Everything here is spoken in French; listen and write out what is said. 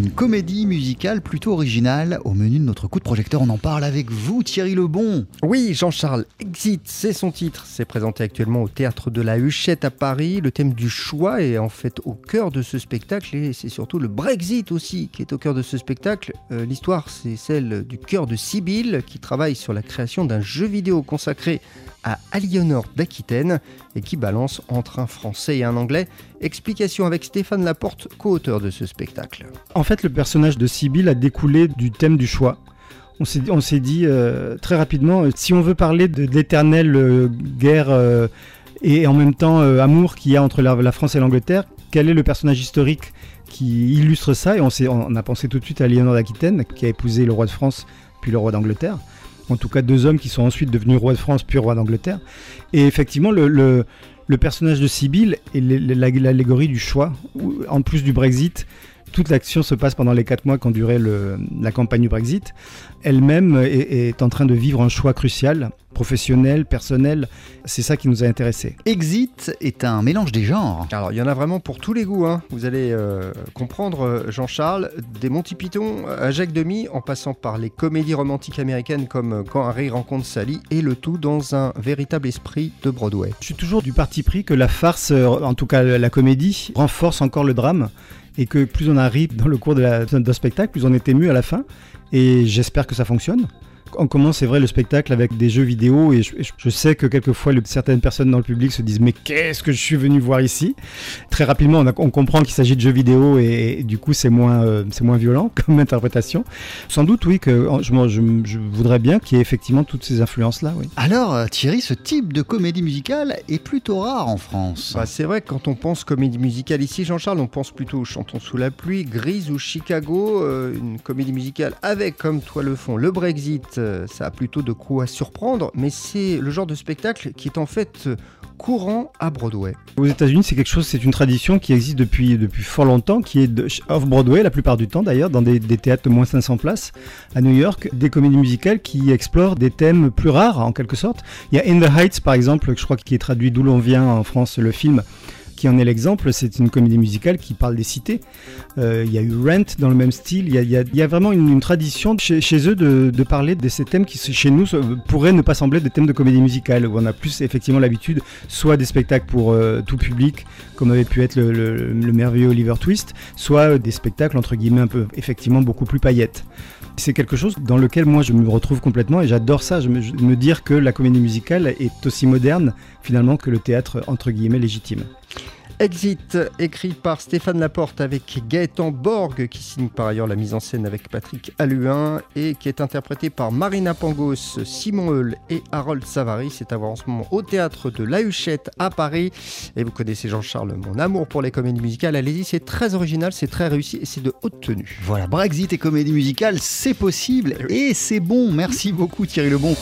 une comédie musicale plutôt originale. Au menu de notre coup de projecteur, on en parle avec vous, Thierry Lebon. Oui, Jean-Charles, Exit, c'est son titre. C'est présenté actuellement au théâtre de la Huchette à Paris. Le thème du choix est en fait au cœur de ce spectacle et c'est surtout le Brexit aussi qui est au cœur de ce spectacle. Euh, l'histoire, c'est celle du cœur de Sibylle qui travaille sur la création d'un jeu vidéo consacré à Aliénor d'Aquitaine et qui balance entre un français et un anglais. Explication avec Stéphane Laporte, co-auteur de ce spectacle. En fait, le personnage de Sibyl a découlé du thème du choix. On s'est dit euh, très rapidement, euh, si on veut parler de, l'éternelle euh, guerre et en même temps amour qu'il y a entre la, France et l'Angleterre, quel est le personnage historique qui illustre ça? Et on, on a pensé tout de suite à Aliénor d'Aquitaine, qui a épousé le roi de France puis le roi d'Angleterre en tout cas deux hommes qui sont ensuite devenus rois de France puis rois d'Angleterre. Et effectivement, le, personnage de Sibylle est l'allégorie du choix, en plus du Brexit. Toute l'action se passe pendant les quatre mois qu'ont duré la campagne du Brexit. Elle-même est, en train de vivre un choix crucial, professionnel, personnel. C'est ça qui nous a intéressés. Exit est un mélange des genres. Alors, il y en a vraiment pour tous les goûts. Hein. Vous allez euh, comprendre, euh, Jean-Charles, des Monty Python à Jacques Demy, en passant par les comédies romantiques américaines comme euh, Quand Harry rencontre Sally, et le tout dans un véritable esprit de Broadway. Je suis toujours du parti pris que la farce, en tout cas la comédie, renforce encore le drame et que plus on arrive dans le cours de la, spectacle, plus on est ému à la fin. Et j'espère que ça fonctionne on commence, c'est vrai, le spectacle avec des jeux vidéo et je, sais que quelquefois certaines personnes dans le public se disent mais qu'est-ce que je suis venu voir ici? Très rapidement, on, comprend qu'il s'agit de jeux vidéo et, du coup c'est moins, euh, c'est moins violent comme interprétation. Sans doute, oui, que je, voudrais bien qu'il y ait effectivement toutes ces influences-là. Oui. Alors euh, Thierry, ce type de comédie musicale est plutôt rare en France. Bah, c'est vrai que quand on pense comédie musicale ici, Jean-Charles, on pense plutôt aux Chantons sous la pluie, Grise ou Chicago, euh, une comédie musicale avec comme toi le fond le Brexit euh, ça a plutôt de quoi surprendre, mais c'est le genre de spectacle qui est en fait courant à Broadway. Aux États-Unis, c'est quelque chose, c'est une tradition qui existe depuis, depuis fort longtemps, qui est off-Broadway la plupart du temps d'ailleurs, dans des, des, théâtres de moins 500 places à New York, des comédies musicales qui explorent des thèmes plus rares en quelque sorte. Il y a In the Heights par exemple, je crois qui est traduit d'où l'on vient en France, le film qui en est l'exemple, c'est une comédie musicale qui parle des cités. Euh, il y a eu Rent dans le même style. Il y a, vraiment une, tradition chez, eux de, parler de ces thèmes qui, chez nous, pourraient ne pas sembler des thèmes de comédie musicale, on a plus effectivement l'habitude, soit des spectacles pour euh, tout public, comme avait pu être le, merveilleux Oliver Twist, soit des spectacles entre guillemets un peu effectivement beaucoup plus paillettes. C'est quelque chose dans lequel moi je me retrouve complètement et j'adore ça, je me, me dire que la comédie musicale est aussi moderne finalement que le théâtre entre guillemets légitime. Exit, écrit par Stéphane Laporte avec Gaëtan Borg, qui signe par ailleurs la mise en scène avec Patrick Alluin, et qui est interprété par Marina Pangos, Simon Heul et Harold Savary. C'est à voir en ce moment au théâtre de La Huchette à Paris. Et vous connaissez Jean-Charles, mon amour pour les comédies musicales. Allez-y, c'est très original, c'est très réussi et c'est de haute tenue. Voilà, Brexit et comédie musicale, c'est possible et, et c'est bon. Merci beaucoup Thierry Lebon.